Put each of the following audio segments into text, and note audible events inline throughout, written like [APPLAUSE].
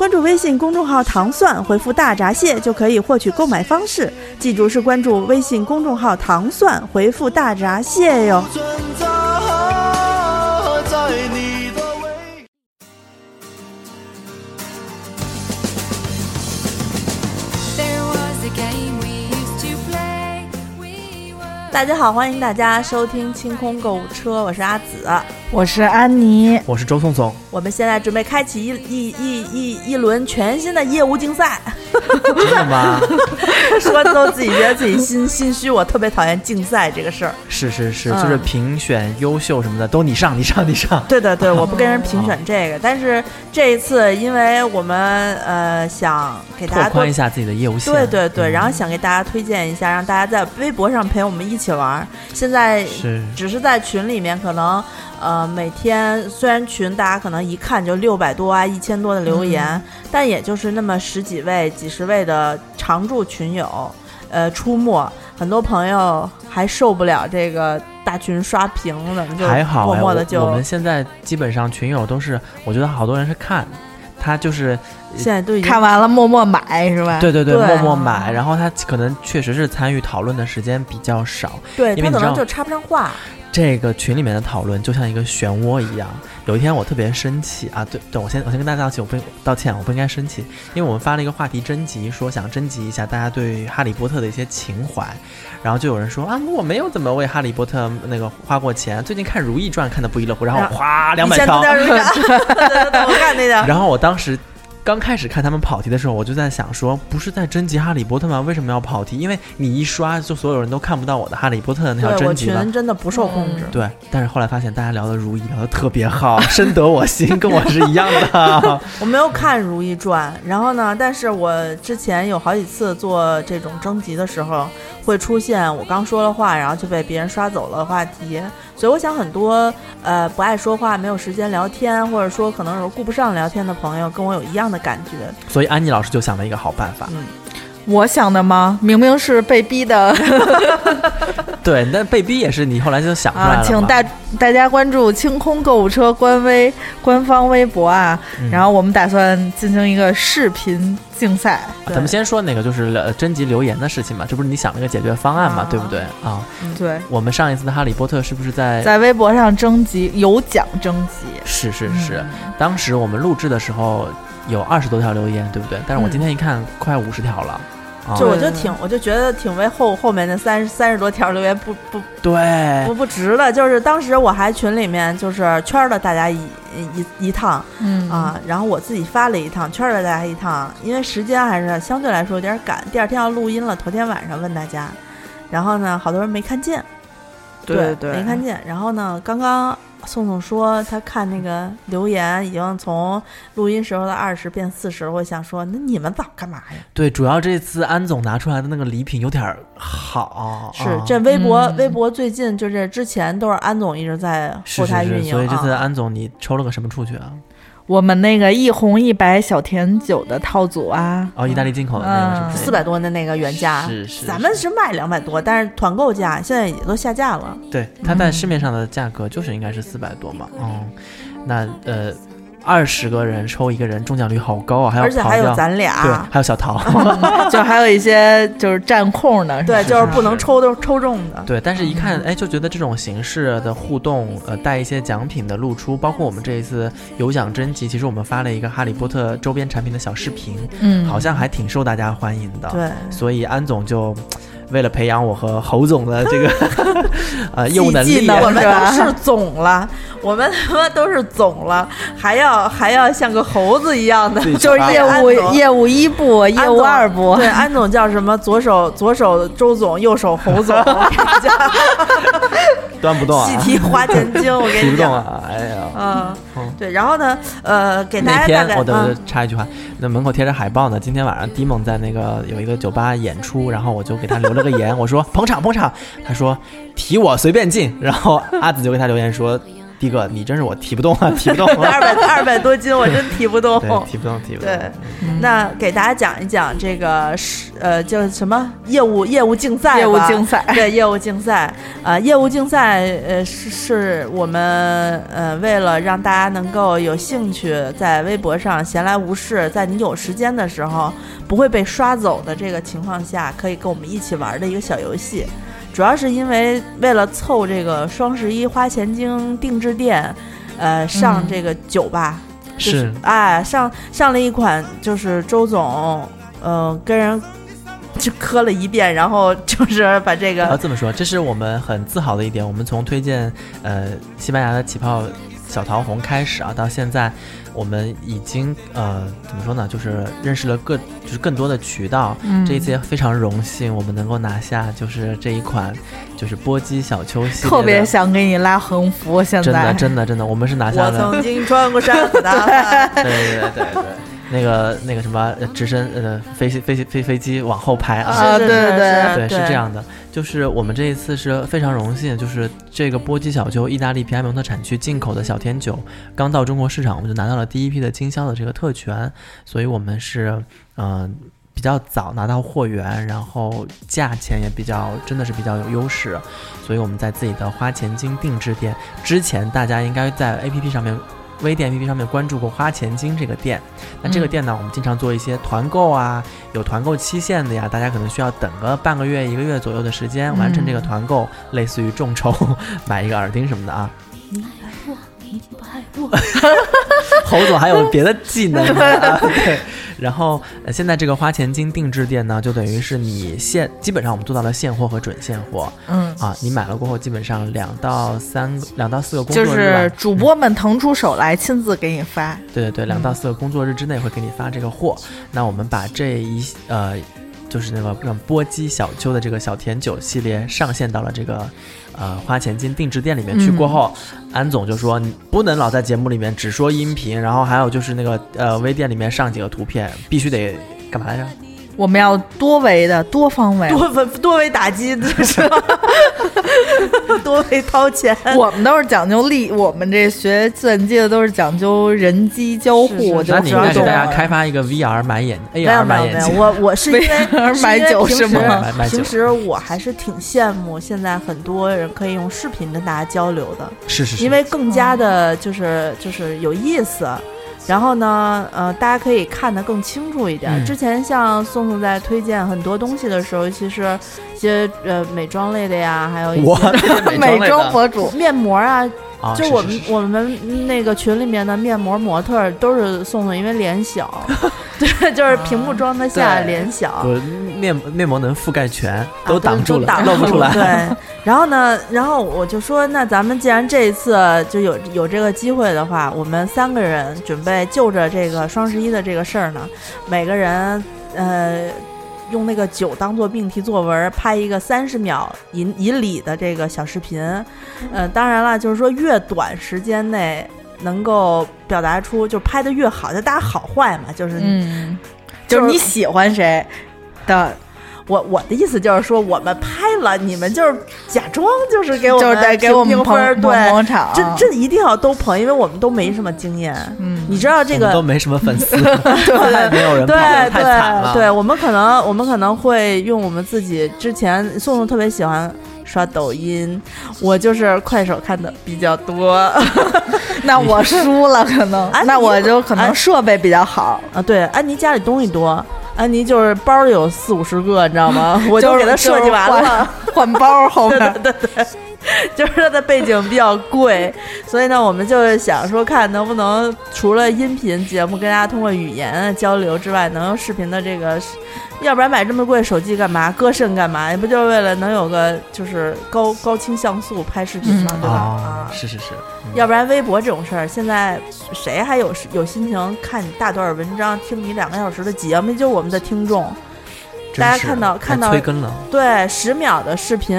关注微信公众号“糖蒜”，回复“大闸蟹”就可以获取购买方式。记住是关注微信公众号“糖蒜”，回复“大闸蟹”哟。大家好，欢迎大家收听清空购物车，我是阿紫。我是安妮，我是周颂颂，我们现在准备开启一一一一一轮全新的业务竞赛，真的吗？[LAUGHS] 说的都自己觉得自己心 [LAUGHS] 心虚，我特别讨厌竞赛这个事儿。是是是，嗯就是评选优秀什么的，都你上，你上，你上。对对对，[LAUGHS] 我不跟人评选这个，但是这一次，因为我们呃想给大家拓宽一下自己的业务线。对对对，嗯然后想给大家推荐一下，让大家在微博上陪我们一起玩。现在是只是在群里面，可能呃每天虽然群大家可能一看就六百多啊、一千多的留言，嗯但也就是那么十几位、几十位的常驻群友，呃出没，很多朋友还受不了这个大群刷屏怎么，就还好哎，默默的就我们现在基本上群友都是，我觉得好多人是看，他就是现在都已经看完了默默买是吧？对对对，对默默买，然后他可能确实是参与讨论的时间比较少。对他因为你知道可能就插不上话，这个群里面的讨论就像一个漩涡一样。有一天我特别生气啊，对对，我先我先跟大家道歉，我不道歉，我不应该生气，因为我们发了一个话题征集，说想征集一下大家对哈利波特的一些情怀，然后就有人说啊，我没有怎么为哈利波特那个花过钱，最近看《如懿传》看的不亦乐乎，然后哗两百条我看那个。[LAUGHS] [LAUGHS] [LAUGHS] 然后我当时刚开始看他们跑题的时候，我就在想说，不是在征集哈利波特吗？为什么要跑题？因为你一刷，就所有人都看不到我的哈利波特的那条征集了。群真的不受控制，对，但是后来发现大家聊的如懿聊的特别好，深得我心，跟我是一样的。[LAUGHS] 我没有看《如懿传》，然后呢，但是我之前有好几次做这种征集的时候，会出现我刚说了话，然后就被别人刷走了话题，所以我想很多呃不爱说话、没有时间聊天，或者说可能有时候顾不上聊天的朋友，跟我有一样的感觉。所以安妮老师就想了一个好办法，嗯，我想的吗？明明是被逼的 [LAUGHS] 对，那被逼也是你后来就想出来了请大大家关注清空购物车官微官方微博啊，嗯然后我们打算进行一个视频竞赛。啊咱们先说那个就是呃征集留言的事情嘛，这不是你想了个解决方案嘛，啊对不对啊？对，我们上一次的哈利波特是不是在？在微博上征集有奖征集，是是是，当时我们录制的时候有二十多条留言，对不对？但是我今天一看，快五十条了。啊就我就挺，我就觉得挺为后后面那三十三十多条留言不不对。不不值了。就是当时我还群里面就是圈了大家一一一趟，嗯。啊，然后我自己发了一趟，圈了大家一趟，因为时间还是相对来说有点赶，第二天要录音了，头天晚上问大家，然后呢，好多人没看见，对。对没看见，然后呢，刚刚宋总说他看那个留言已经从录音时候的二十变四十，我想说，那你们早干嘛呀？对，主要这次安总拿出来的那个礼品有点儿好，是这微博、微博最近就是之前都是安总一直在后台，运营所以这次。安总你抽了个什么出去啊？我们那个一红一白小甜酒的套组啊，哦，意大利进口的那个是不是？四百多的那个原价，是是咱们是卖两百多，但是团购价现在也都下架了。对，它在市面上的价格就是应该是四百多嘛。嗯，那呃，二十个人抽一个人，中奖率好高啊！还有而且还有咱俩，对，还有小桃。[LAUGHS] 就还有一些就是占空的，[LAUGHS] 对，就是不能抽都抽中的。对，但是一看，哎，就觉得这种形式的互动，呃，带一些奖品的露出，包括我们这一次有奖征集，其实我们发了一个哈利波特周边产品的小视频，嗯，好像还挺受大家欢迎的。，对，所以安总就为了培养我和侯总的这个 [LAUGHS] 呃业务能力啊，技能我们都是总了，我们 [LAUGHS] 他妈都是总了，还要还要像个猴子一样的，就是业务业务一部、业务二部，对，[LAUGHS] 安总叫什么？左手左手周总，右手侯总，我跟你讲，端不动啊，细提花间精，我跟提你讲，不动啊，哎呀，嗯，对，然后呢，呃，给大那家大概天我的嗯插一句话，那门口贴着海报呢。今天晚上 Dimon 在那个有一个酒吧演出，然后我就给他留了个言，我说捧场捧场。他说提我随便进，然后阿紫就给他留言说。迪哥，你真是我提不动啊，[LAUGHS] 提不动啊！二百二百多斤，我真提不动。提不动，提不动。对，那给大家讲一讲这个是呃叫什么业务业务竞赛吧，业务竞赛对业务竞赛，呃业务竞赛呃是是我们呃为了让大家能够有兴趣，在微博上闲来无事，在你有时间的时候不会被刷走的这个情况下，可以跟我们一起玩的一个小游戏。主要是因为为了凑这个双十一花钱精定制店，呃上嗯这个酒吧。就是哎，上上了一款，就是周总，呃，跟人就磕了一遍，然后就是把这个，要这么说，这是我们很自豪的一点。我们从推荐呃西班牙的起泡小桃红开始啊，到现在我们已经呃怎么说呢，就是认识了更就是更多的渠道。嗯这一次也非常荣幸，我们能够拿下就是这一款就是波姬小秋系列特别想给你拉横幅，现真的在真的真的，我们是拿下我了。曾经穿过山。[LAUGHS] 对对对对对，那个那个什么呃直升呃飞机飞机飞飞机往后排啊，啊是是对对对，是这。样的，就是我们这一次是非常荣幸，就是这个波姬小丘意大利皮埃蒙特产区进口的小甜酒刚到中国市场，我们就拿到了第一批的经销的这个特权，所以我们是嗯、比较早拿到货源，然后价钱也比较真的是比较有优势，所以我们在自己的花钱精定制店之前，大家应该在 APP 上面。微店 APP 上面关注过花钱精这个店，那这个嗯店呢，我们经常做一些团购啊，有团购期限的呀，大家可能需要等个半个月、一个月左右的时间完成这个嗯团购，类似于众筹买一个耳钉什么的啊。你爱我，你不爱我。[LAUGHS] 侯总还有别的技能呢、啊，对。然后、呃现在这个花钱精定制店呢，就等于是你现基本上我们做到了现货和准现货。嗯，啊，你买了过后，基本上两到三个两到四个工作日就，是主播们腾出手来亲自给你发，对对对，两到嗯四个工作日之内会给你发这个货。那我们把这一呃，就是那个让波姬小秋的这个小甜酒系列上线到了这个呃花钱金定制店里面去。嗯过后，安总就说你不能老在节目里面只说音频，然后还有就是那个呃微店里面上几个图片，必须得干嘛来着？我们要多维的、多方位。多维多维打击，就是 [LAUGHS] [LAUGHS] 多会掏钱。我们都是讲究利，我们这学计算机的都是讲究人机交互，是是就那你应该给大家开发一个 VR 买眼没有 AR 没有没有，买眼镜。我我 [LAUGHS] 是因为买酒平时是吗买买酒平时我还是挺羡慕现在很多人可以用视频跟大家交流的，是是是，因为更加的就是就是有意思。然后呢，呃，大家可以看得更清楚一点。嗯之前像宋宋在推荐很多东西的时候，其实一些呃美妆类的呀，还有一些 [LAUGHS] 美妆博主。面膜啊，啊，就是我们我们那个群里面的面膜模特儿都是宋宋，因为脸小，对，就是屏幕装得下对脸小，我面面膜能覆盖全，啊都挡住了，露不出来。对，然后呢，然后我就说，那咱们既然这一次就有有这个机会的话，我们三个人准备就着这个双十一的这个事儿呢，每个人呃。用那个酒当做命题作文，拍一个三十秒以以里的这个小视频，呃，当然了，就是说越短时间内能够表达出，就拍的越好，就大家好坏嘛，就是嗯，就就是是你喜欢谁的，我我的意思就是说，我们拍了，你们就是假装就是给我们就是得给我们捧评分儿，捧对，捧场。这这一定要都捧，因为我们都没什么经验。嗯，你知道这个都没什么粉丝，[LAUGHS] 对没有人跑，对太惨了。对对，我们可能我们可能会用我们自己之前宋宋特别喜欢刷抖音，我就是快手看的比较多 [LAUGHS] 那我输了，可能那我就可能设备比较好，啊。对，安妮家里东西多，安妮就是包里有四五十个，你知道吗？[LAUGHS] 我就就是给她设计完了。换包后面。[LAUGHS] 对对对，[LAUGHS] 就是它的背景比较贵，所以呢，我们就是想说，看能不能除了音频节目跟大家通过语言交流之外，能用视频的这个，要不然买这么贵手机干嘛？割肾干嘛？也不就是为了能有个就是高高清像素拍视频吗，嗯对吧？啊，啊。是是是，嗯要不然微博这种事儿，现在谁还有有心情看你大段文章，听你两个小时的节目？就是我们的听众，大家看到看到对，十秒的视频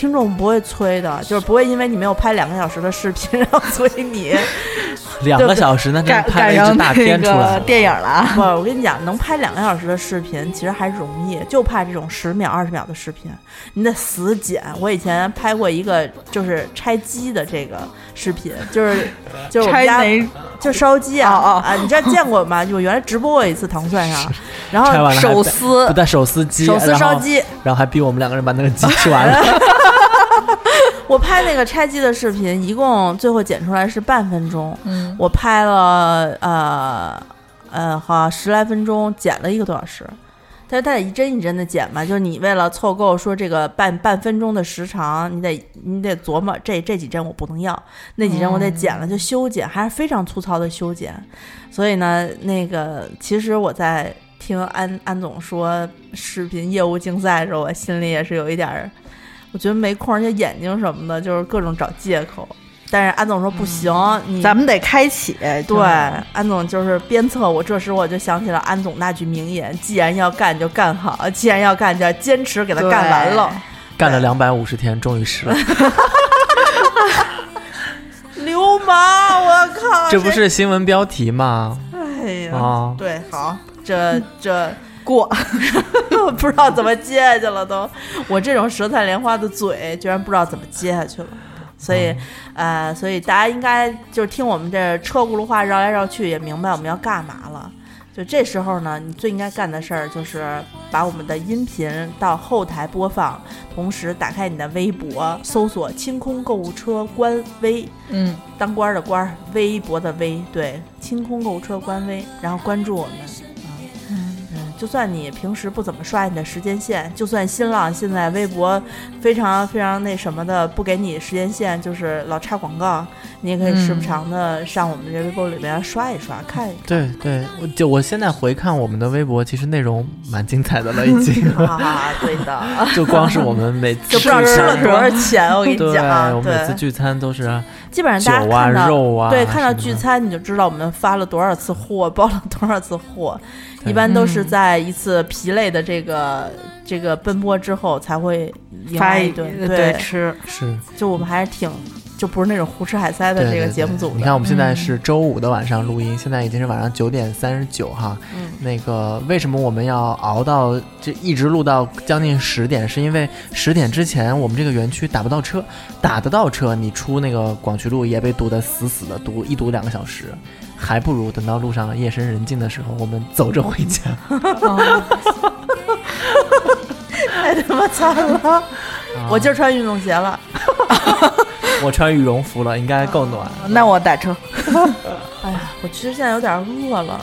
听众不会催的，就是不会因为你没有拍两个小时的视频，[LAUGHS] 然后催你。[LAUGHS] 两个小时，那真赶是拍了赶上一支大那个片出来了。电影了啊！[LAUGHS] 不，我跟你讲，能拍两个小时的视频其实还容易，就怕这种十秒、二十秒的视频，你得死剪。我以前拍过一个就是拆机的这个视频，就是 [LAUGHS] 就是我们家拆就烧鸡啊、哦哦啊，你知道见过吗？就我原来直播过一次糖蒜上，[LAUGHS] 然后手撕不带手撕鸡，手撕烧鸡，然后还逼我们两个人把那个鸡吃完了。[LAUGHS] 我拍那个拆机的视频，一共最后剪出来是半分钟，嗯，我拍了呃呃，好像十来分钟，剪了一个多小时。但是它得一帧一帧的剪嘛，就是你为了凑够说这个半半分钟的时长，你得你得琢磨这这几帧我不能要，那几帧我得剪了，就修剪，还是非常粗糙的修剪。所以呢，那个其实我在听安安总说视频业务竞赛的时候，我心里也是有一点儿，我觉得没空，而且眼睛什么的，就是各种找借口。但是安总说不行，你咱们得开启。对，安总就是鞭策我。这时我就想起了安总那句名言：“既然要干就干好，既然要干就要坚持给他干完了。干了两百五十天，终于湿了。[LAUGHS] ”流氓，我靠！这不是新闻标题吗？哎呀，啊，对，好，这这过，[LAUGHS] 不知道怎么接下去了都。我这种舌灿莲花的嘴，居然不知道怎么接下去了。所以，呃，所以大家应该就是听我们这车轱辘话绕来绕去，也明白我们要干嘛了。就这时候呢，你最应该干的事儿就是把我们的音频到后台播放，同时打开你的微博，搜索“清空购物车”官微，嗯，当官儿的官儿，微博的微，对，清空购物车官微，然后关注我们。就算你平时不怎么刷你的时间线，就算新浪现在微博非常非常那什么的，不给你时间线，就是老插广告，你也可以时不常的上我们这微博里面刷一刷，看一看。对对，我就我现在回看我们的微博，其实内容蛮精彩的了，已经。[LAUGHS] 啊，对的，[LAUGHS] 就光是我们每次就不知道吃了多少钱，我跟你对，讲，我每次，聚餐都是基本上大家看到。肉啊，对，看到聚餐你就知道我们发了多少次货，包了多少次货，一般都是在一次疲累的这个这个奔波之后才会发一来一顿。对对，吃，是就我们还是挺，就不是那种胡吃海塞的这个节目组的。你看，我们现在是周五的晚上录音，现在已经是晚上九点三十九哈。嗯那个为什么我们要熬到这一直录到将近十点？是因为十点之前我们这个园区打不到车，打得到车，你出那个广渠路也被堵得死死的，堵一堵两个小时，还不如等到路上夜深人静的时候，我们走着回家。[LAUGHS] [LAUGHS] 太他妈惨了！我今儿穿运动鞋了，[LAUGHS] 我穿羽绒服了，应该够暖。[LAUGHS] 那我打车。[LAUGHS] 哎呀，我其实现在有点饿了，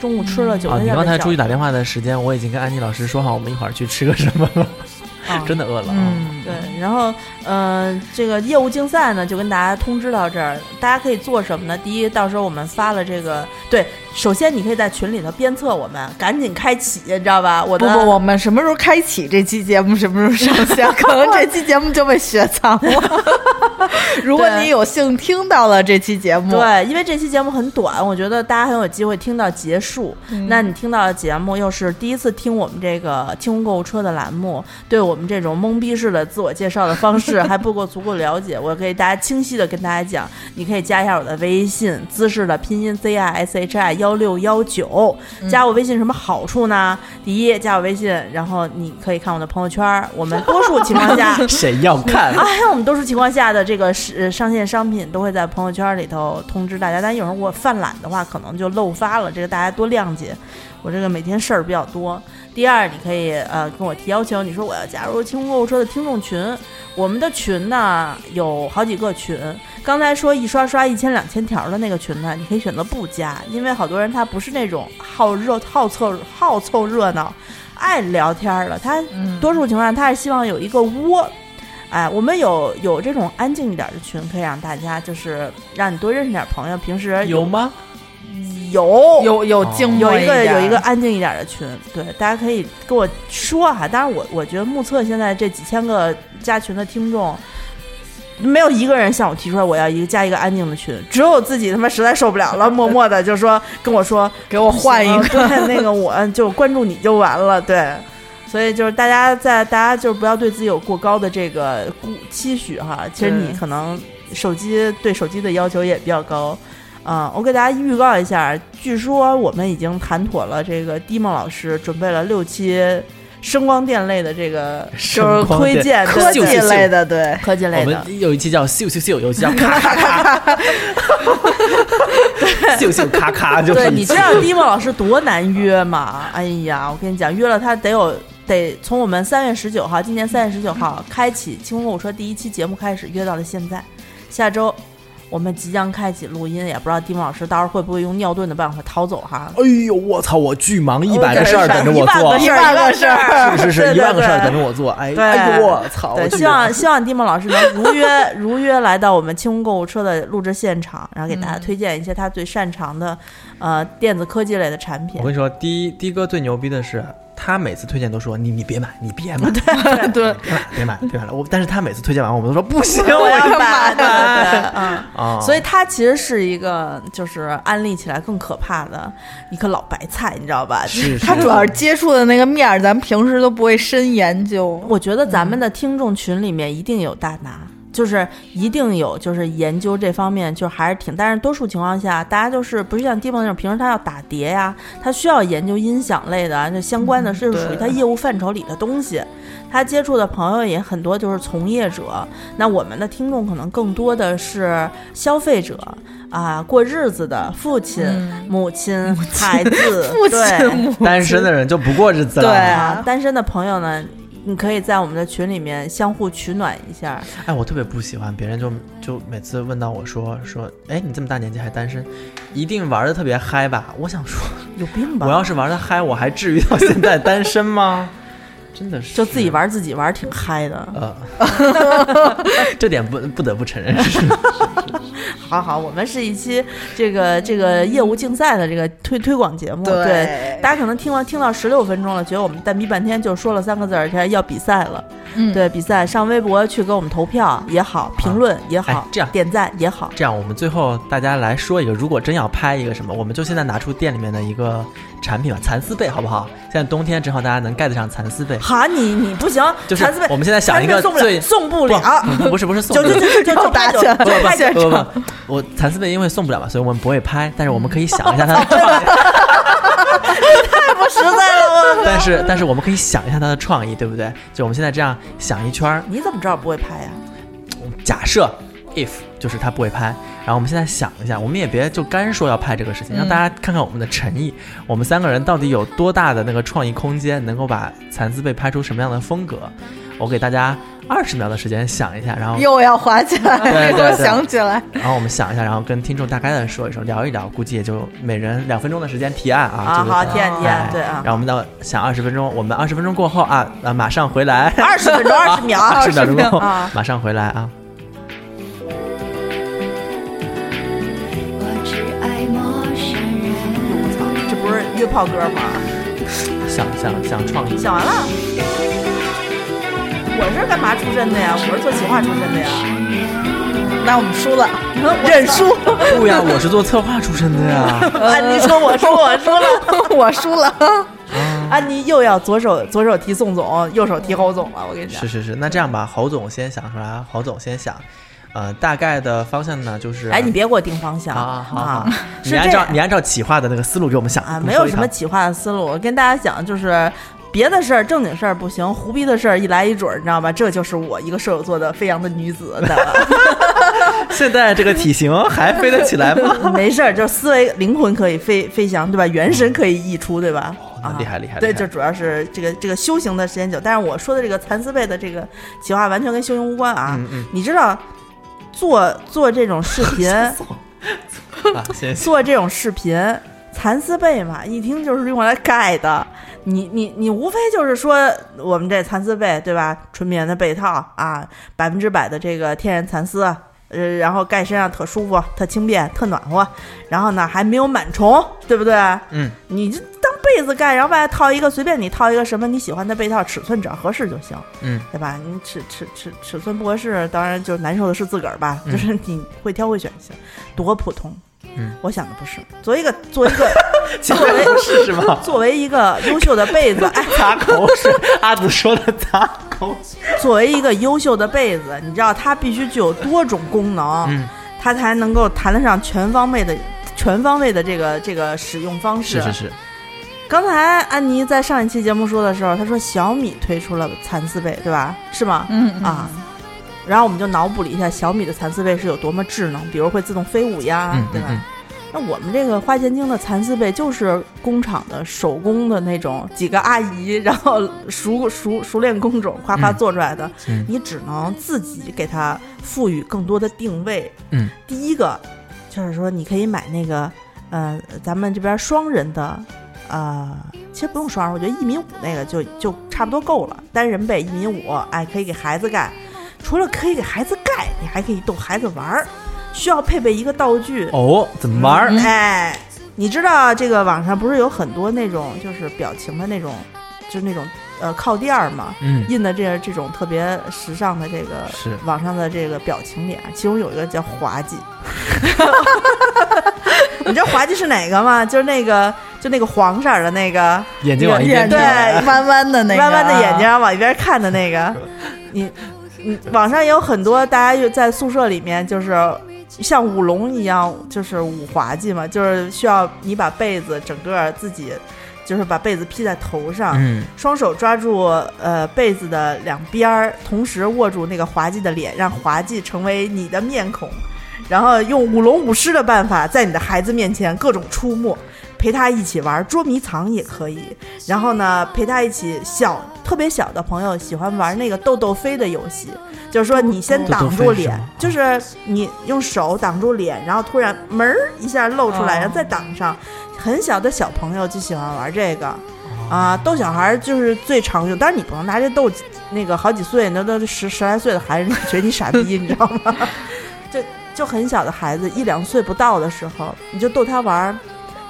中午吃了酒啊，你刚才出去打电话的时间，我已经跟安妮老师说好，我们一会儿去吃个什么了，[LAUGHS] 啊真的饿了啊。嗯，对，然后，呃、这个业务竞赛呢，就跟大家通知到这儿，大家可以做什么呢？第一，到时候我们发了这个，对，首先你可以在群里头鞭策我们，赶紧开启，你知道吧？我的不不，我们什么时候开启这期节目，什么时候上线？可能这期节目就被雪藏了。[LAUGHS] 如果你有幸听到了这期节目，对，因为这期节目很短，我觉得大家很有机会听到结束。那你听到的节目又是第一次听我们这个清空购物车的栏目，对我们这种懵逼式的自我介绍的方式 [LAUGHS] 还不够足够了解，我可以大家清晰的跟大家讲，你可以加一下我的微信，姿势的拼音 Z I S H I 幺六幺九，加我微信什么好处呢？第一，加我微信，然后你可以看我的朋友圈，我们多数情况下 [LAUGHS] 谁要看？[LAUGHS] 哎呀我们多数情况下的这个是上线商品都会在朋友圈里头通知大家，但有时候我犯懒的话，可能就漏发了，这个大家多谅解。我这个每天事儿比较多。第二，你可以呃跟我提要求，你说我要加入清空购物车的听众群，我们的群呢有好几个群。刚才说一刷刷一千两千条的那个群呢，你可以选择不加，因为好多人他不是那种好热好凑好凑热闹、爱聊天儿的，他多数情况下他是希望有一个窝。哎，我们有有这种安静一点的群，可以让大家就是让你多认识点朋友。平时有吗？有有有静默有一个有一个安静一点的群，对，大家可以跟我说哈。当然我，我觉得目测现在这几千个加群的听众，没有一个人向我提出来我要一个加一个安静的群，只有自己他妈实在受不了了，默默的就说跟我说 [LAUGHS] 给我换一个。对，那个我就关注你就完了，对。所以就是大家在大家就是不要对自己有过高的这个估期许哈。其实你可能手机对手机的要求也比较高。啊、我给大家预告一下，据说我们已经谈妥了，这个迪梦老师准备了六期声光电类的这个就是声推荐科技秀秀秀类的，对，科技类的。们有一期叫咻咻咻，有一期叫咔咔咔，[LAUGHS] 咻咻咔咔，就是对，你知道迪梦老师多难约吗？哎呀，我跟你讲，约了他得有得从我们三月十九号，今年三月十九号开启清空购物车第一期节目开始，约到了现在，下周。我们即将开启录音，也不知道蒂姆老师到时候会不会用尿遁的办法逃走哈？哎呦，我操！我巨忙，一百个事儿等着我做一万个，事儿，一万个事儿是是是，[LAUGHS] 对一万个事儿对等着我做。哎哎呦，我操！希望希望蒂姆老师能如约 [LAUGHS] 如约来到我们清空购物车的录制现场，然后给大家推荐一些他最擅长的，呃，电子科技类的产品我。跟你说，第一的哥最牛逼的是，他每次推荐都说你你别买，你别买，对 [LAUGHS] 对，[LAUGHS] 别买别买别买了。我但是他每次推荐完，我们都说不行，我 [LAUGHS] 要我要买，对对对，嗯。啊！所以他其实是一个，就是安利起来更可怕的一颗老白菜，你知道吧？是他主要是接触的那个面儿，咱们平时都不会深研究。我觉得咱们的听众群里面一定有大拿，就是一定有，就是研究这方面，就还是挺。但是多数情况下，大家就是不是像地方那种，平时他要打碟呀，他需要研究音响类的，啊，这相关的是属于他业务范畴里的东西。他接触的朋友也很多，就是从业者。那我们的听众可能更多的是消费者啊，过日子的父亲、嗯母亲、孩子、[LAUGHS] 父亲对母单身的人就不过日子了。对啊，单身的朋友呢，你可以在我们的群里面相互取暖一下。哎，我特别不喜欢别人就就每次问到我说说，哎，你这么大年纪还单身，一定玩的特别嗨吧？我想说，有病吧？我要是玩的嗨，我还至于到现在单身吗？真的是，就自己玩自己玩，挺嗨的。呃，[LAUGHS] 这点不不得不承认是。[LAUGHS] 好好，我们是一期这个这个业务竞赛的这个推推广节目。对大家可能听完听到十六分钟了，觉得我们蛋逼半天就说了三个字儿，这要比赛了。嗯，对，比赛上微博去给我们投票也好，评论也好哎，这样点赞也好。这样，我们最后大家来说一个，如果真要拍一个什么，我们就现在拿出店里面的一个产品吧，蚕丝被，好不好？现在冬天正好大家能盖得上蚕丝被，哈，你你不行，就是蚕丝被我们现在想一个最送不了，送不了。不不是不是送就不了就就就就打就不不不，我蚕丝被因为送不了嘛，所以我们不会拍，但是我们可以想一下它的太不实在了，我。但是但是我们可以想一下他的创意，对不对？就我们现在这样想一圈儿，你怎么知道不会拍呀？假设 if 就是他不会拍，然后我们现在想一下，我们也别就干说要拍这个事情，让大家看看我们的诚意，我们三个人到底有多大的那个创意空间，能够把蚕丝被拍出什么样的风格？我给大家二十秒的时间想一下，然后又要滑起来，对对对想起来。[LAUGHS] 然后我们想一下，然后跟听众大概的说一说，聊一聊，估计也就每人两分钟的时间提案啊。啊，好，提案提案哎，对啊然，后我们到想二十分钟，我们二十分钟过后啊，啊马上回来，二十分钟，二十秒，[LAUGHS] 二十秒钟后啊，马上回来啊。我只爱陌生人。这不是约炮歌吗？想想想创意，想完了。我是干嘛出身的呀？我是做企划出身的呀。那我们输了，我 [LAUGHS] 认输，不呀，我是做策划出身的呀。[LAUGHS] 安妮说我说我输了，我输了。[LAUGHS] 安妮又要左手左手提宋总，右手提侯总了。我跟你讲是，是是，那这样吧，侯总先想出来，侯总先想，呃，大概的方向呢就是，哎，你别给我定方向啊，好好好啊，你按照你按照企划的那个思路给我们想啊，没有什么企划的思路。我跟大家讲，就是别的事儿、正经事儿不行，胡逼的事儿一来一准儿，你知道吧？这就是我一个射手座的飞扬的女子的。[LAUGHS] 现在这个体型还飞得起来吗？[LAUGHS] 没事儿，就是思维灵魂可以飞飞翔，对吧？元神可以溢出，对吧？啊，那厉害厉害对，就主要是这个这个修行的时间久，但是我说的这个蚕丝被的这个企划完全跟修行无关啊。嗯嗯你知道做做这种视频，[LAUGHS] 做这种视频，蚕丝被嘛，一听就是用来盖的。你你你无非就是说我们这蚕丝被对吧？纯棉的被套啊，百分之百的这个天然蚕丝，呃，然后盖身上特舒服、特轻便、特暖和，然后呢还没有螨虫，对不对？嗯，你就当被子盖，然后外头套一个随便你套一个什么你喜欢的被套，尺寸只要合适就行，嗯，对吧？你尺尺尺尺寸不合适，当然就难受的是自个儿吧，嗯就是你会挑会选行，多普通。嗯，我想的不是。作为一个作为一个 [LAUGHS] 作为不是是吧？作为一个优秀的被子，哎，擦口水，阿紫说的擦口水。作为一个优秀的被子，你知道它必须具有多种功能，嗯，它才能够谈得上全方位的全方位的这个这个使用方式。是是是，刚才安妮在上一期节目说的时候，她说小米推出了蚕丝被，对吧？是吗？嗯嗯啊。然后我们就脑补了一下小米的蚕丝被是有多么智能，比如会自动飞舞呀，嗯对吧？那我们这个花钱精的蚕丝被就是工厂的手工的那种，几个阿姨然后熟 [LAUGHS] 熟熟练工种夸夸嗯做出来的，嗯你只能自己给它赋予更多的定位。嗯，第一个就是说你可以买那个，呃，咱们这边双人的，呃，其实不用双人，我觉得一米五那个就就差不多够了，单人被一米五，哎，可以给孩子盖。除了可以给孩子盖，你还可以逗孩子玩儿，需要配备一个道具。哦，怎么玩儿？哎，你知道这个网上不是有很多那种就是表情的那种，就是那种呃靠垫儿吗？嗯，印的这这种特别时尚的这个是网上的这个表情脸，其中有一个叫滑稽。[LAUGHS] 你知道滑稽是哪个吗？就是那个就那个黄色儿的那个眼睛往一边对弯弯的那个，弯弯的眼睛往一边看的那个，你你网上也有很多大家就在宿舍里面就是。像舞龙一样，就是舞滑稽嘛，就是需要你把被子整个自己，就是把被子披在头上，嗯，双手抓住呃被子的两边儿，同时握住那个滑稽的脸，让滑稽成为你的面孔，然后用舞龙舞狮的办法，在你的孩子面前各种出没，陪他一起玩捉迷藏也可以。然后呢，陪他一起小特别小的朋友喜欢玩那个豆豆飞的游戏，就是说你先挡住脸就是你用手挡住脸，然后突然门儿一下露出来，哦然后再挡上。很小的小朋友就喜欢玩这个。啊，逗小孩儿就是最常用，但是你不能拿这逗那个好几岁，那都十十来岁的孩子，觉得你傻逼，[LAUGHS] 你知道吗？就就很小的孩子，一两岁不到的时候，你就逗他玩儿，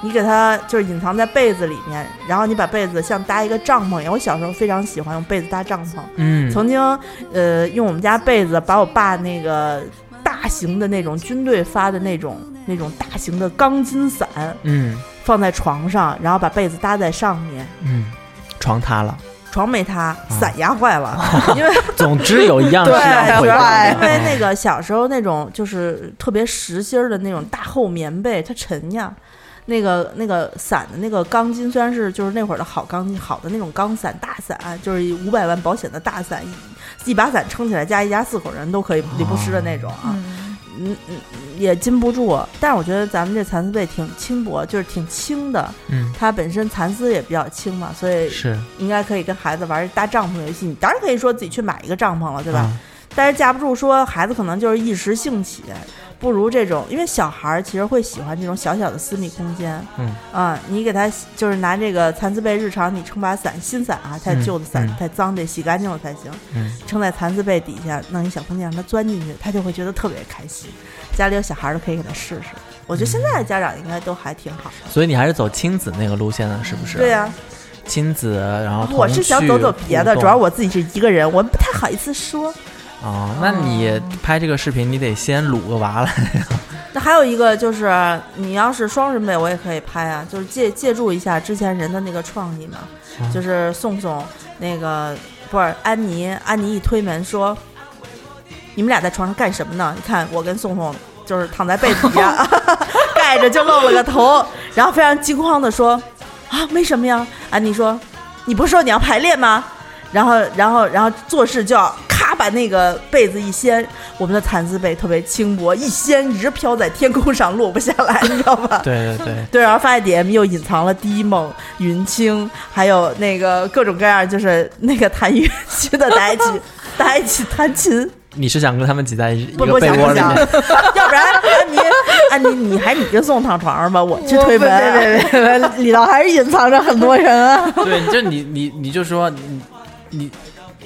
你给它就是隐藏在被子里面，然后你把被子像搭一个帐篷一样。我小时候非常喜欢用被子搭帐篷，嗯，曾经呃用我们家被子把我爸那个大型的那种军队发的那种那种大型的钢筋伞嗯放在床上，然后把被子搭在上面。嗯，床塌了。床没塌，伞压坏了，[LAUGHS] 因为 [LAUGHS] 总之有一样是对，要因为那个小时候那种就是特别实心儿的那种大厚棉被，它沉呀。那个那个伞的那个钢筋，虽然是就是那会儿的好钢筋，好的那种钢伞大伞，就是五百万保险的大伞，一一把伞撑起来，加一家四口人都可以淋不湿的那种啊。嗯嗯，也禁不住。但是我觉得咱们这蚕丝被挺轻薄，就是挺轻的。嗯，它本身蚕丝也比较轻嘛，所以是应该可以跟孩子玩搭帐篷游戏。你当然可以说自己去买一个帐篷了，对吧？啊但是架不住说孩子可能就是一时兴起，不如这种，因为小孩儿其实会喜欢这种小小的私密空间。嗯啊，你给他就是拿这个蚕丝被，日常你撑把伞，新伞啊，太嗯旧的伞、嗯太脏，得洗干净了才行。嗯，撑在蚕丝被底下，弄一小空间让他钻进去，他就会觉得特别开心。家里有小孩儿的可以给他试试。我觉得现在的家长应该都还挺好的。所以你还是走亲子那个路线的，是不是？对呀、亲子，然后我是想走走别的，主要我自己是一个人，我不太好意思说。哦，那你拍这个视频，你得先撸个娃来呀。那还有一个就是，你要是双人美，我也可以拍啊，就是借借助一下之前人的那个创意嘛，嗯就是宋宋那个不是安妮，安妮一推门说：“你们俩在床上干什么呢？”你看我跟宋宋就是躺在被子底下，[LAUGHS] 盖着就露了个头，然后非常惊慌的说：“啊，没什么呀。”安妮说：“你不是说你要排练吗？”然后，然后，然后做事就把那个被子一掀，我们的蚕丝被特别轻薄，一掀一直飘在天空上，落不下来，[LAUGHS] 你知道吧？对对对，[LAUGHS] 对，然后发现底下又隐藏了低梦、云清，还有那个各种各样，就是那个弹乐器的，大家一起，[LAUGHS] 大家一起弹琴。你是想跟他们挤在一不不个被窝里想不想，面？要不然安妮，安妮，你还你跟宋躺床上吧，我去推门。别别别别，里头还是隐藏着很多人啊。对，就你你你就说你你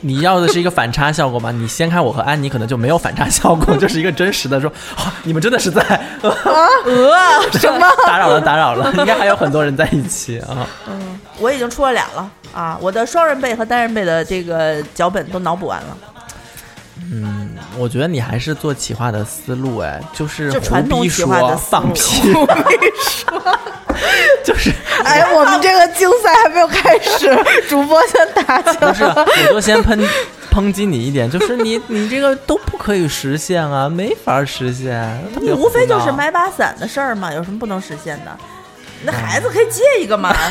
你要的是一个反差效果吗？你掀开我和安妮，可能就没有反差效果，[LAUGHS] 就是一个真实的说，啊，你们真的是在 [LAUGHS] 呃，什么 [LAUGHS] 打扰了打扰了，应该还有很多人在一起啊。嗯我已经出了俩了啊，我的双人被和单人被的这个脚本都脑补完了。嗯，我觉得你还是做企划的思路，哎，就是就传统企划说的思路放屁，[LAUGHS] 就是哎，我们这个竞赛还没有开始，主播先打起来不是，我就先喷 [LAUGHS] 抨击你一点，就是你你这个都不可以实现啊，没法实现。你无非就是买把伞的事儿嘛，有什么不能实现的？那孩子可以借一个嘛，[LAUGHS]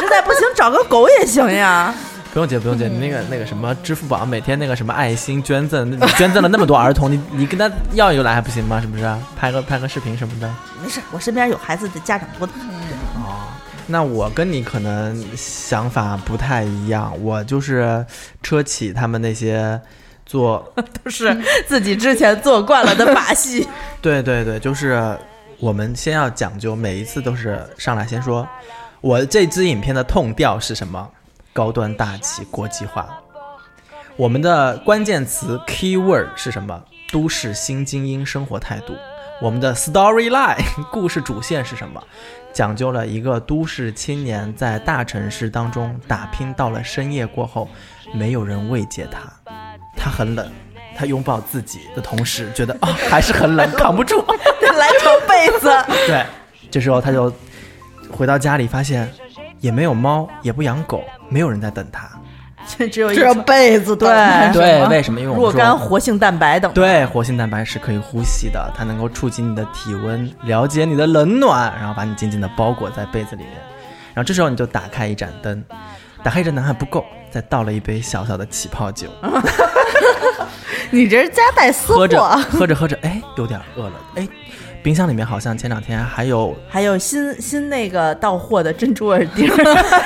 实在不行找个狗也行呀。不用姐，不用姐，你那个那个什么支付宝每天那个什么爱心捐赠，你 [LAUGHS] 捐赠了那么多儿童，你你跟他要一个来还不行吗？是不是？拍个拍个视频什么的。没事，我身边有孩子的家长多的。哦，那我跟你可能想法不太一样，我就是车企他们那些做，[LAUGHS] 都是自己之前做惯了的把戏。[LAUGHS] 对对对，就是我们先要讲究，每一次都是上来先说，我这支影片的痛调是什么？高端大气国际化。我们的关键词 key word 是什么？都市新精英生活态度。我们的 storyline [LAUGHS] 故事主线是什么？讲究了一个都市青年在大城市当中打拼，到了深夜过后，没有人慰藉他，他很冷，他拥抱自己的同时，觉得啊、还是很冷，[LAUGHS] 扛不住。[LAUGHS] 来床被子，对，这时候他就回到家里，发现也没有猫，也不养狗，没有人在等他。[LAUGHS] 这只有一这床被子对对，为什么？因为我若们说。干活性蛋白等。对，活性蛋白是可以呼吸的，它能够触及你的体温，了解你的冷暖，然后把你紧紧的包裹在被子里面。然后这时候你就打开一盏灯，打开一盏灯还不够，再倒了一杯小小的起泡酒，[LAUGHS] 你这是夹带私喝着货。喝着喝着，哎，有点饿了，哎，冰箱里面好像前两天还有还有新新那个到货的珍珠耳钉，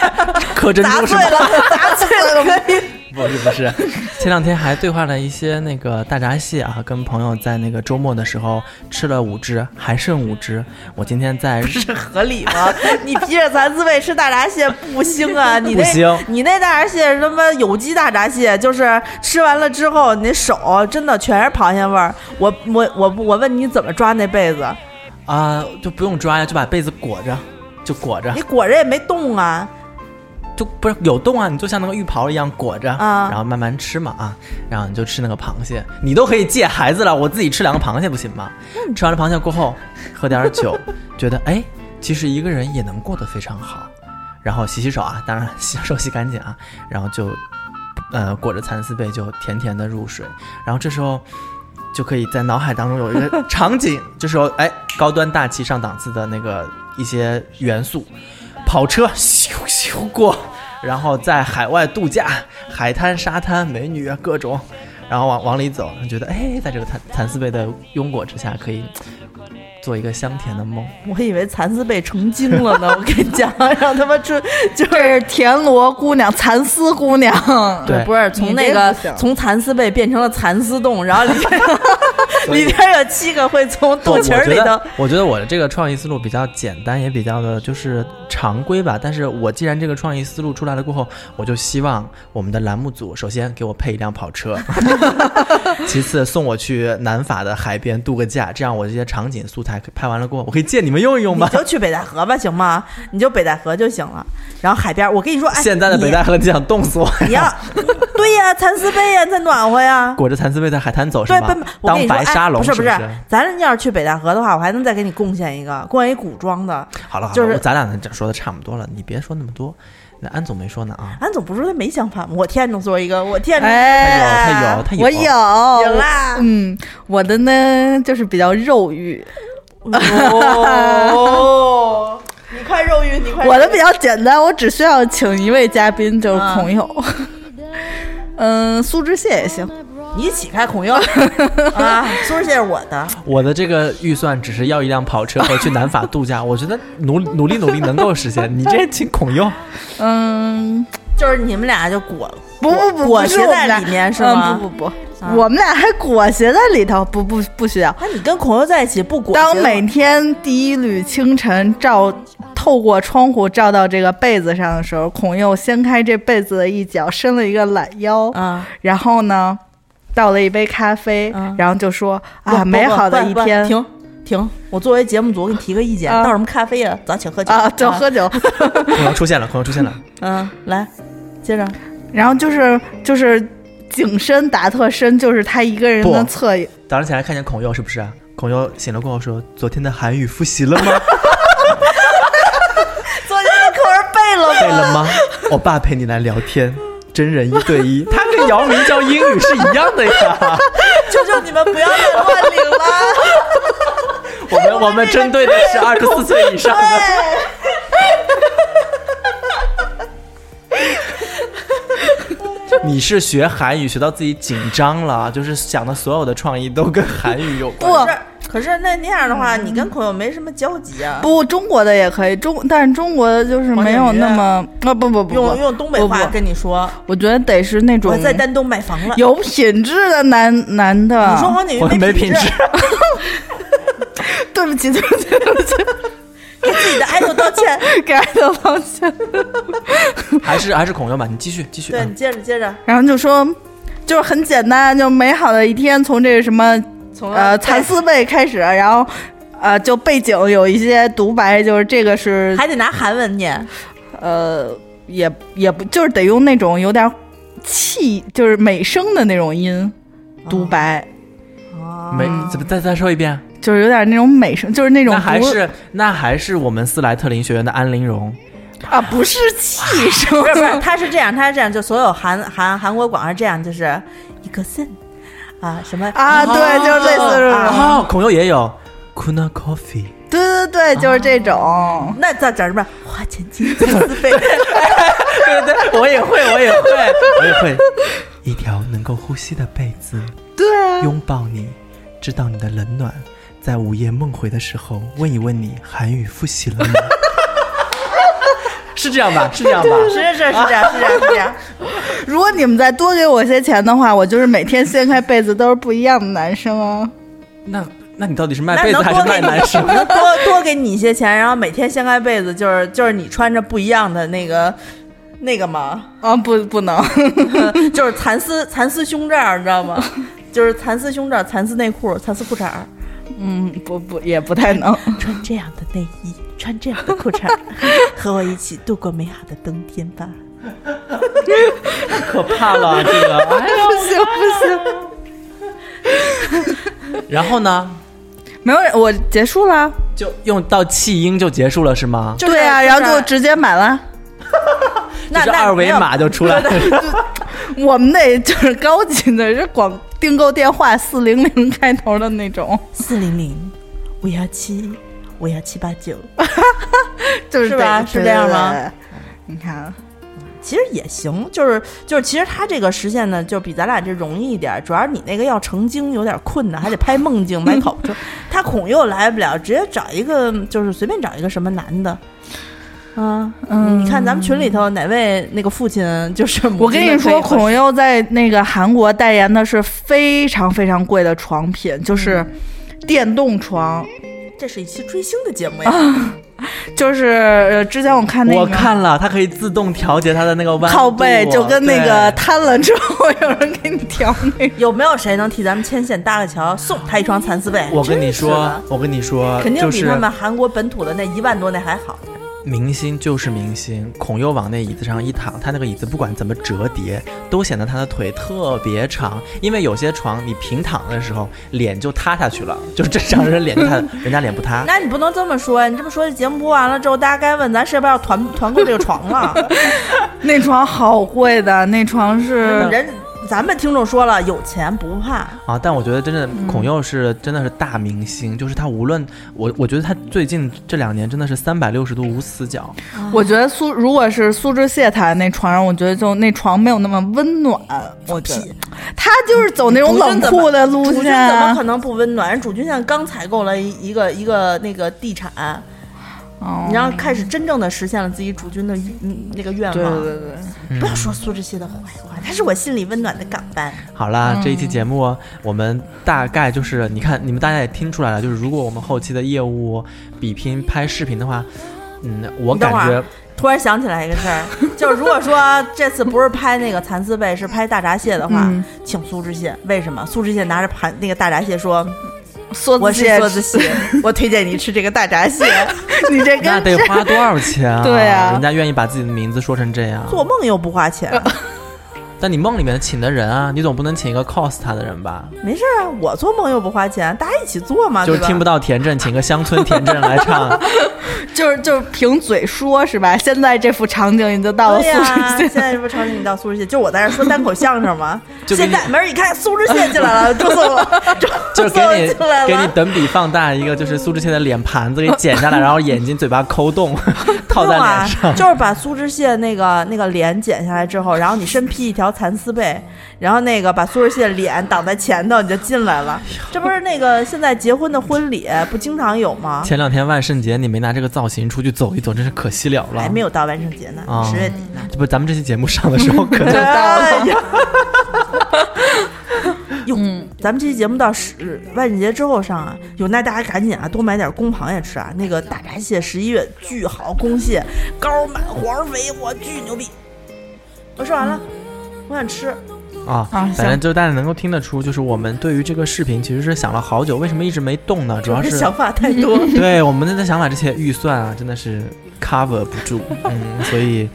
[LAUGHS] 磕珍珠是吗？砸碎了可以。不是不是，[LAUGHS] 前两天还兑换了一些那个大闸蟹啊，跟朋友在那个周末的时候吃了五只，还剩五只。我今天在这合理吗？[LAUGHS] 你披着蚕丝被吃大闸蟹不腥啊！[LAUGHS] 你那不行你那大闸蟹是他妈有机大闸蟹，就是吃完了之后，你那手真的全是螃蟹味儿。我我我我问你怎么抓那被子，啊、就不用抓呀，就把被子裹着，就裹着你，裹着也没动啊。就不是有洞啊，你就像那个浴袍一样裹着，啊然后慢慢吃嘛啊，然后你就吃那个螃蟹，你都可以借孩子了，我自己吃两个螃蟹不行吗？吃完了螃蟹过后，喝点酒，觉得哎，其实一个人也能过得非常好，然后洗洗手啊，当然洗手洗干净啊，然后就呃裹着蚕丝被就甜甜的入睡，然后这时候。就可以在脑海当中有一个场景，这时候哎，高端大气上档次的那个一些元素，跑车咻咻过，然后在海外度假，海滩、沙滩、美女啊各种，然后往往里走，觉得哎，在这个蚕蚕丝被的拥裹之下，可以做一个香甜的梦。我以为蚕丝被成精了呢，我跟你讲，让他们出就是田螺姑娘、蚕丝姑娘，对。不是从那个从蚕丝被变成了蚕丝洞，然后里边 [LAUGHS] 里边有七个会从肚脐儿里头我觉得，我的这个创意思路比较简单，也比较的就是常规吧。但是我既然这个创意思路出来了过后，我就希望我们的栏目组首先给我配一辆跑车，[LAUGHS] 其次送我去南法的海边度个假，这样我这些场景素材拍完了过后，我可以借你们用一用你。就去北戴河吧，行吗？你就北戴河就行了。然后海边，我跟你说，哎，现在的北戴河，你想冻死我你，你要对呀，蚕丝被呀，才暖和呀。裹着蚕丝被在海滩走是对，吗不，？我跟当你说，哎，白沙龙不是不是是？，咱要是去北戴河的话，我还能再给你贡献一个，贡献一古装的。好了好了，就是咱俩说的差不多了，你别说那么多。那安总没说呢啊，安总不是说他没想法吗？我天中说一个，我天中，哎，他有他有我有，有啦嗯，我的呢就是比较肉欲，哦，你快肉欲，你快。我的比较简单，我只需要请一位嘉宾，就是朋友。嗯，苏志燮也行。你一起开孔佑 [LAUGHS] 啊，苏轼是我的，我的这个预算只是要一辆跑车和去南法度假，[LAUGHS] 我觉得努努力努力能够实现。[LAUGHS] 你这请孔佑，嗯，就是你们俩就裹不不不，裹挟在里面是嗯吗？不不不，啊我们俩还裹挟在里头，不不不需要。那你跟孔佑在一起不裹？当每天第一缕清晨照透过窗户照到这个被子上的时候，孔佑掀开这被子的一角，伸了一个懒腰，啊，然后呢，倒了一杯咖啡，嗯然后就说啊，美好的一天停停！我作为节目组，我给你提个意见，啊倒什么咖啡呀？咱请喝酒啊，就喝酒。孔佑 [LAUGHS] 出现了，孔佑出现了。嗯，来，接着然后就是就是景深打特深，就是他一个人的不侧影。早上起来看见孔佑是不是？孔佑醒了过后说：“昨天的韩语复习了吗？[LAUGHS] 昨天的课文背了吗？[LAUGHS] 背了吗？我爸陪你来聊天，真人一对一，他跟姚明教英语是一样的呀。[LAUGHS] 求求你们不要再乱领了。[LAUGHS] 我们我们针对的是二十四岁以上的。你是学韩语学到自己紧张了，就是想的所有的创意都跟韩语有关。可是那那样的话，你跟孔友没什么交集啊。不，中国的也可以，中但是中国的就是没有那么啊不不不不用用东北话跟你说，我觉得得是那种我在丹东买房了。有品质的男男的。你说黄景瑜没品质 [LAUGHS] 对不起，[LAUGHS] 对不起，对不起，给自己的爱豆道歉。[LAUGHS] 给爱豆道歉。还是还是孔佑吧，你继续继续。嗯对你接着接着，然后就说，就是很简单，就美好的一天，从这个什么从呃蚕丝被开始，然后呃就背景有一些独白，就是这个是还得拿韩文念。呃也也不就是得用那种有点气，就是美声的那种音独白，哦没怎么再再说一遍？就是有点那种美声，就是那种那还是那还是我们斯莱特林学院的安陵容。啊不是气声，不是不 [LAUGHS] 是，他是这样，他是这样，就所有韩韩韩国广是这样，就是一个 sen 啊什么啊，对，就是类似这种，哦，孔佑也有 Kuna Coffee。对对对，就是这种。那在这儿什么花钱金蚕丝被，对对，我也会，我也会，我也会。一条能够呼吸的被子，对啊，拥抱你，知道你的冷暖，在午夜梦回的时候问一问你韩语复习了吗？[LAUGHS] 是这样吧？是这样吧？是是是这样是这样是这样。如果你们再多给我些钱的话，我就是每天掀开被子都是不一样的男生哦。那那你到底是卖被子还是卖男生？[LAUGHS] 能多多给你一些钱，然后每天掀开被子，就是就是你穿着不一样的那个那个吗？啊，不，不能，[LAUGHS] [LAUGHS] 就是蚕丝蚕丝胸罩，你知道吗？就是蚕丝胸罩、蚕丝内裤、蚕丝裤衩儿，嗯，不不，也不太能。穿这样的内衣，穿这样的裤衩儿，和我一起度过美好的冬天吧。可怕了，[LAUGHS] 这个。哎呀不行不行，[LAUGHS] 然后呢，没有，我结束了。就用到弃婴就结束了是吗？就是对啊，然后就直接买了。那 [LAUGHS] 就是二维码就出来了。我们那就是高级的，是广订购电话四零零开头的那种，四零零五幺七五幺七八九，就是是吧是这样吗？你看，其实也行，就是就是，其实他这个实现呢，就比咱俩这容易一点。主要是你那个要成精有点困难，还得拍梦境、买考车。[LAUGHS] 他孔又来不了，直接找一个，就是随便找一个什么男的。啊，嗯你看咱们群里头哪位那个父亲就是我跟你说，孔佑在那个韩国代言的是非常非常贵的床品，就是电动床，这是一期追星的节目呀。[LAUGHS] [LAUGHS] 就是呃，之前我看那个我看了，它可以自动调节它的那个靠背，就跟那个瘫了之后有人给你调那个。有没有谁能替咱们牵线搭个桥，送他一床蚕丝被？我跟你说，我跟你说，肯定比他们韩国本土的那一万多那还好。明星就是明星，孔佑往那椅子上一躺，他那个椅子不管怎么折叠，都显得他的腿特别长。因为有些床你平躺的时候，脸就塌下去了，就是正常人脸就塌，[LAUGHS] 人家脸不塌。那你不能这么说，你这么说，这节目播完了之后，大家该问咱是不是要团团购这个床了？[LAUGHS] [LAUGHS] 那床好贵的，那床是人咱们听众说了，有钱不怕。啊，但我觉得真的孔佑是真的是大明星，就是他无论我我觉得他最近这两年真的是三百六十度无死角。我觉得苏如果是苏志燮躺在那床上，我觉得就那床没有那么温暖。我觉得他就是走那种冷酷的路线主君。怎么可能不温暖？人主君现在刚采购了一一个一个那个地产，哦然后开始真正的实现了自己主君的嗯那个愿望。对对对对，不要说苏志燮的坏话，他是我心里温暖的港湾。好啦，这一期节目我们大概就是，你看你们大家也听出来了，就是如果我们后期的业务比拼拍视频的话，嗯，我等会儿感觉突然想起来一个事儿，[LAUGHS] 就是如果说这次不是拍那个蚕丝被，是拍大闸蟹的话，嗯请苏志燮。为什么？苏志燮拿着盘那个大闸蟹说梭：“我是子蟹梭子蟹，[LAUGHS] 我推荐你吃这个大闸蟹。[LAUGHS] 你这那得花多少钱啊？[LAUGHS] 对啊人家愿意把自己的名字说成这样，做梦又不花钱，但你梦里面请的人啊，你总不能请一个 cos 他的人吧？没事啊，我做梦又不花钱，大家一起做嘛，就是听不到田震，请个乡村田震来唱。[LAUGHS] 就是就是凭嘴说是吧？现在这幅场景已经到了对素质呀、线现在这幅场景到苏志县，就我在这说单口相声嘛。[LAUGHS] 就现在门一开，苏志县进来了，周颂了，[LAUGHS] 周就是给你进来了给你等比放大一个，就是苏志燮的脸盘子给剪下来，然后眼睛、嘴巴抠洞，套在脸上。就是把苏志燮那个那个脸剪下来之后，然后你身披一条蚕丝被，然后那个把苏志燮脸挡在前头，你就进来了。这不是那个现在结婚的婚礼不经常有吗？前两天万圣节你没拿这个造型出去走一走，真是可惜了了。还没有到万圣节呢，啊十月底呢。这不咱们这期节目上的时候可就 [LAUGHS] 哎呀，[LAUGHS] 哟，咱们这期节目到十万圣节之后上啊，有那大家赶紧啊，多买点公螃蟹吃啊。那个大闸蟹十一月巨好，公蟹膏满黄肥，我巨牛逼。我说完了，我想吃。啊，啊反正就大家能够听得出，就是我们对于这个视频其实是想了好久，为什么一直没动呢？主要是想法太多。[LAUGHS] 对我们的想法，这些预算啊，真的是 cover 不住，嗯，所以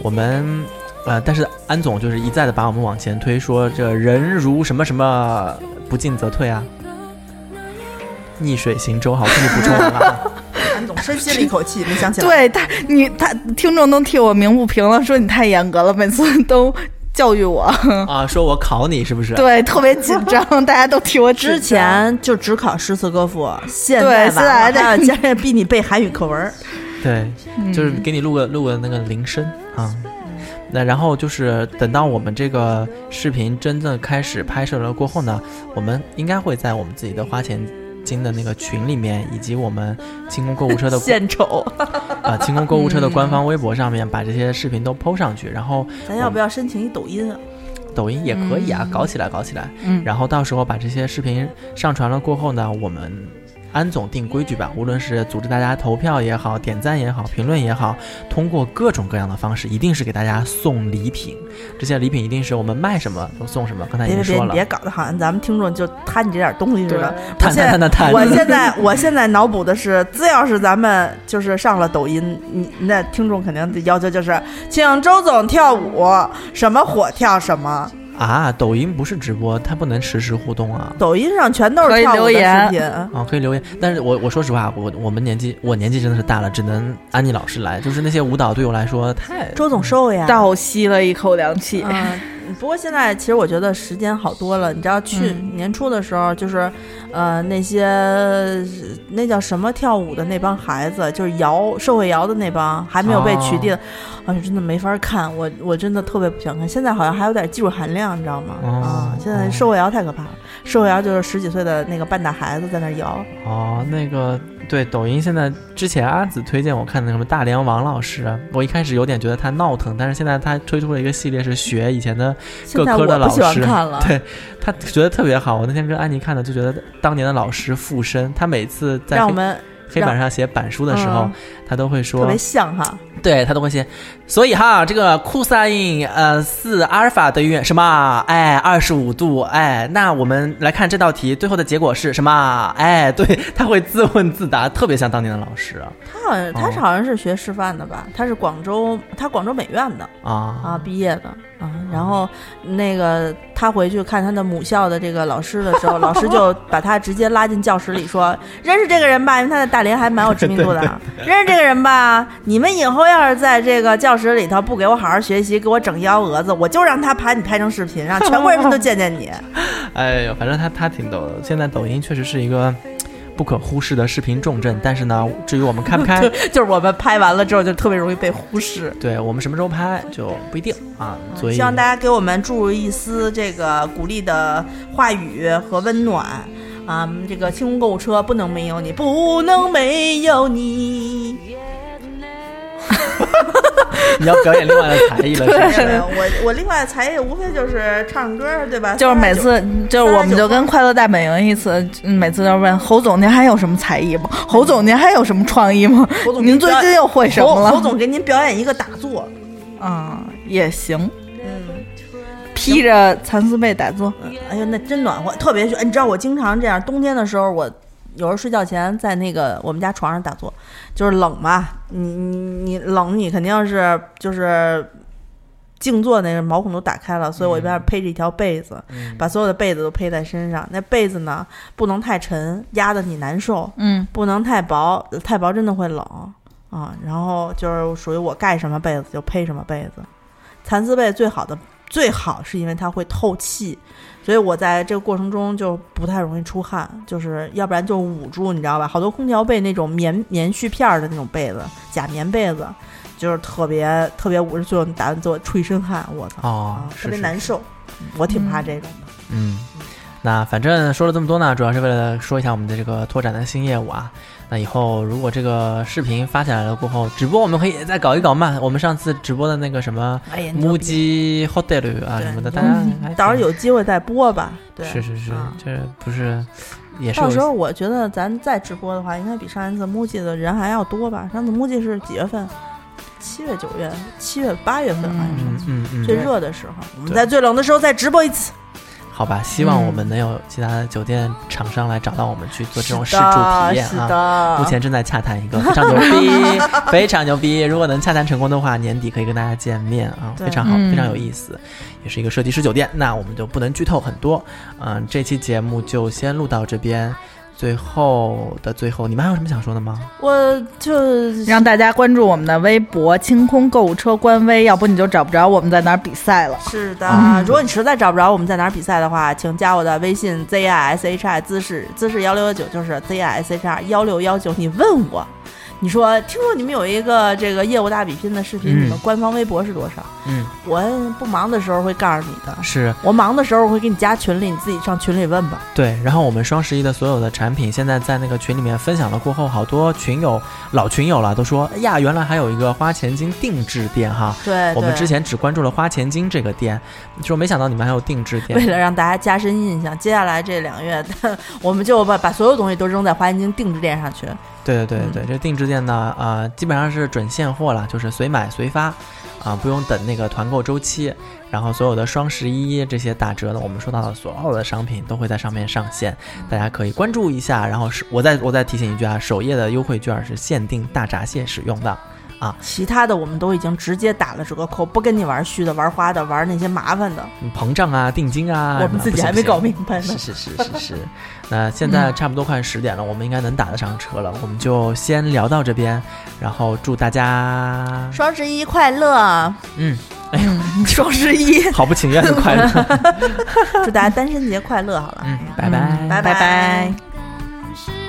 我们呃，但是安总就是一再的把我们往前推，说这人如什么什么不进则退啊，逆水行舟，好，我替你补充完了啊。[LAUGHS] 安总深吸了一口气，没想起来。对他，你他听众都替我鸣不平了，说你太严格了，每次都教育我，[LAUGHS] 啊，说我考你是不是？对，特别紧张，大家都替我指之前就只考诗词歌赋，现对在现在还要加上逼你背韩语课文儿。对，嗯就是给你录个录个那个铃声啊。那然后就是等到我们这个视频真正开始拍摄了过后呢，我们应该会在我们自己的花钱金的那个群里面，以及我们清空购物车的献丑，[LAUGHS] 啊清空购物车的官方微博上面，把这些视频都 PO 上去。然后咱要不要申请一抖音啊？抖音也可以啊，嗯搞起来，搞起来。嗯，然后到时候把这些视频上传了过后呢，我们安总定规矩吧，无论是组织大家投票也好，点赞也好，评论也好，通过各种各样的方式，一定是给大家送礼品。这些礼品一定是我们卖什么就送什么。刚才已经说了你别，搞得好像咱们听众就贪你这点东西似的。我探现在我现在 [LAUGHS] 我现在脑补的是，只要是咱们就是上了抖音，你那听众肯定的要求就是，请周总跳舞，什么火跳什么。啊，抖音不是直播，它不能实时互动啊。抖音上全都可以是跳舞的留言视频。啊，可以留言，但是我我说实话，我我们年纪我年纪真的是大了，只能安妮老师来，就是那些舞蹈对我来说太周总瘦呀。倒吸了一口凉气。嗯，不过现在其实我觉得时间好多了。你知道去嗯年初的时候，就是，呃，那些那叫什么跳舞的那帮孩子，就是摇社会摇的那帮还没有被取缔的，啊，真的没法看。我我真的特别不想看。现在好像还有点技术含量，你知道吗？哦啊，现在社会摇太可怕了。社会摇就是十几岁的那个半大孩子在那儿摇。哦，那个对，抖音现在之前阿紫推荐我看的什么大连王老师，我一开始有点觉得他闹腾，但是现在他推出了一个系列是学以前的各科的老师。对他觉得特别好。我那天跟安妮看的，就觉得当年的老师附身，他每次在黑让我们黑板上写板书的时候，嗯他都会说特别像哈，对他都会写，所以哈，这个 cosine 呃四阿尔法等于什么？哎，二十五度。哎，那我们来看这道题，最后的结果是什么？哎，对，他会自问自答，特别像当年的老师啊他好像他是好像是学师范的吧？他是广州，他广州美院的。啊啊，毕业的啊，然后那个他回去看他的母校的这个老师的时候，[LAUGHS] 老师就把他直接拉进教室里说：“认识这个人吧，因为他在大连还蛮有知名度的啊。[LAUGHS] 认识这个人吧，你们以后要是在这个教室里头不给我好好学习，给我整幺蛾子，我就让他把你拍成视频，让全国人民都见见你。[LAUGHS] 哎呦，反正他他挺逗的。现在抖音确实是一个不可忽视的视频重镇，但是呢，至于我们开不开，[LAUGHS] 就是我们拍完了之后，就特别容易被忽视。对我们什么时候拍就不一定啊。所以希望大家给我们注入一丝这个鼓励的话语和温暖啊！这个清空购物车不能没有你，不能没有你。[LAUGHS] 你要表演另外的才艺了，是不是？对我我另外的才艺无非就是唱唱歌，对吧？就是每次，就是我们就跟快乐大本营一次，嗯每次都问侯总您还有什么才艺吗？侯总您还有什么创意吗？侯总您最近又会什么了？侯侯总给您表演一个打坐，啊、也行，嗯，披着蚕丝被打坐。哎呀，那真暖和，特别是你知道我经常这样，冬天的时候我。有时候睡觉前在那个我们家床上打坐，就是冷嘛，你你你冷，你肯定是就是静坐那个毛孔都打开了，所以我一边披着一条被子，嗯把所有的被子都披在身上。那被子呢，不能太沉，压得你难受；嗯，不能太薄，太薄真的会冷啊。然后就是属于我盖什么被子就披什么被子。蚕丝被最好的最好是因为它会透气，所以我在这个过程中就不太容易出汗，就是要不然就捂住，你知道吧？好多空调被那种棉棉絮片儿的那种被子，假棉被子，就是特别特别捂着，最后打算做出一身汗，我操，特别难受。我挺怕这种的。嗯，那反正说了这么多呢，主要是为了说一下我们的这个拓展的新业务啊。那以后如果这个视频发起来了过后，直播我们可以再搞一搞嘛。我们上次直播的那个什么哎呀，木鸡 hotel 啊什么的，嗯大家到时候有机会再播吧。对，是是是啊，这不是也是到时候我觉得咱再直播的话，应该比上一次 MUJI 的人还要多吧？上次 MUJI 是几月份？七月、九月、七月、八月份好像嗯是、最热的时候。我们在最冷的时候再直播一次。好吧，希望嗯我们能有其他的酒店厂商来找到我们去做这种试住体验是啊。目前正在洽谈一个 [LAUGHS] 非常牛逼，[LAUGHS] 非常牛逼。如果能洽谈成功的话，年底可以跟大家见面啊，非常好，嗯非常有意思，也是一个设计师酒店。那我们就不能剧透很多，嗯，这期节目就先录到这边。最后的最后，你们还有什么想说的吗？我就让大家关注我们的微博“清空购物车”官微，要不你就找不着我们在哪儿比赛了。是的，嗯如果你实在找不着我们在哪儿比赛的话，请加我的微信 z i s h i 姿势姿势幺六幺九，就是 z i s h i 幺六幺九。你问我，你说听说你们有一个这个业务大比拼的视频，嗯你们官方微博是多少？嗯，我不忙的时候会告诉你的，是我忙的时候我会给你加群里，你自己上群里问吧。对。然后我们双十一的所有的产品，现在在那个群里面分享了过后，好多群友老群友了都说，哎呀，原来还有一个花钱精定制店哈。对，我们之前只关注了花钱精这个店，就没想到你们还有定制店。为了让大家加深印象，接下来这两个月，[LAUGHS] 我们就把把所有东西都扔在花钱精定制店上去。对对对对，这定制店呢，呃，基本上是准现货了，就是随买随发，啊、不用等那个团购周期。然后所有的双十一这些打折的，我们说到的所有的商品都会在上面上线，大家可以关注一下。然后是我再我再提醒一句啊，首页的优惠券是限定大闸蟹使用的。啊其他的我们都已经直接打了折扣，不跟你玩虚的、玩花的、玩那些麻烦的，嗯膨胀啊，定金啊，我们自己还没搞明白呢。是是是是是，那现在差不多快十点了，我们应该能打得上车了，我们就先聊到这边，然后祝大家，双十一快乐！嗯，哎呦，[LAUGHS] 双十一，好不情愿的快乐，[LAUGHS] 祝大家单身节快乐！好了，嗯，拜拜，拜。拜拜